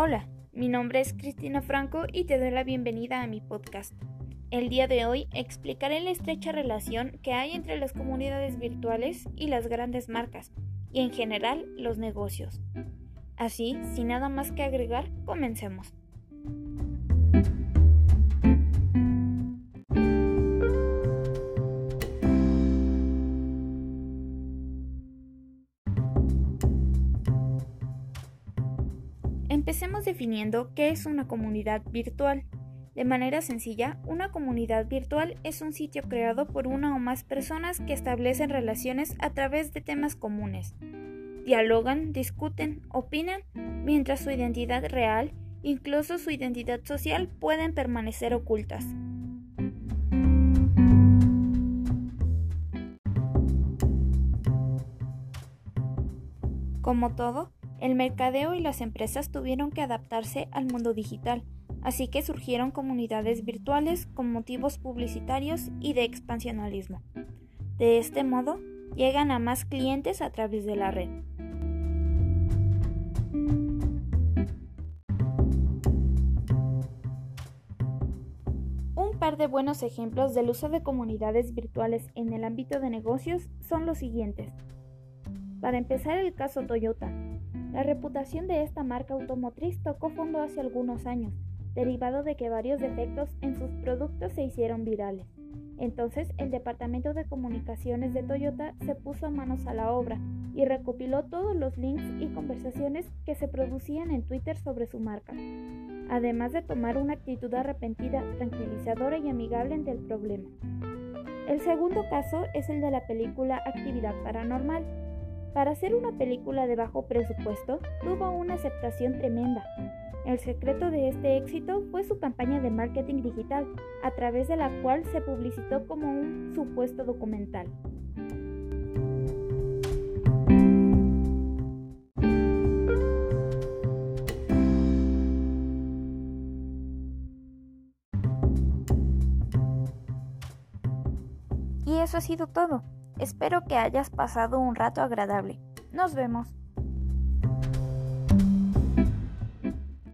Hola, mi nombre es Cristina Franco y te doy la bienvenida a mi podcast. El día de hoy explicaré la estrecha relación que hay entre las comunidades virtuales y las grandes marcas, y en general los negocios. Así, sin nada más que agregar, comencemos. Empecemos definiendo qué es una comunidad virtual. De manera sencilla, una comunidad virtual es un sitio creado por una o más personas que establecen relaciones a través de temas comunes. Dialogan, discuten, opinan, mientras su identidad real, incluso su identidad social, pueden permanecer ocultas. Como todo, el mercadeo y las empresas tuvieron que adaptarse al mundo digital, así que surgieron comunidades virtuales con motivos publicitarios y de expansionalismo. De este modo, llegan a más clientes a través de la red. Un par de buenos ejemplos del uso de comunidades virtuales en el ámbito de negocios son los siguientes. Para empezar el caso Toyota, la reputación de esta marca automotriz tocó fondo hace algunos años, derivado de que varios defectos en sus productos se hicieron virales. Entonces, el Departamento de Comunicaciones de Toyota se puso manos a la obra y recopiló todos los links y conversaciones que se producían en Twitter sobre su marca, además de tomar una actitud arrepentida, tranquilizadora y amigable ante el problema. El segundo caso es el de la película Actividad Paranormal, para hacer una película de bajo presupuesto, tuvo una aceptación tremenda. El secreto de este éxito fue su campaña de marketing digital, a través de la cual se publicitó como un supuesto documental. Y eso ha sido todo. Espero que hayas pasado un rato agradable. Nos vemos.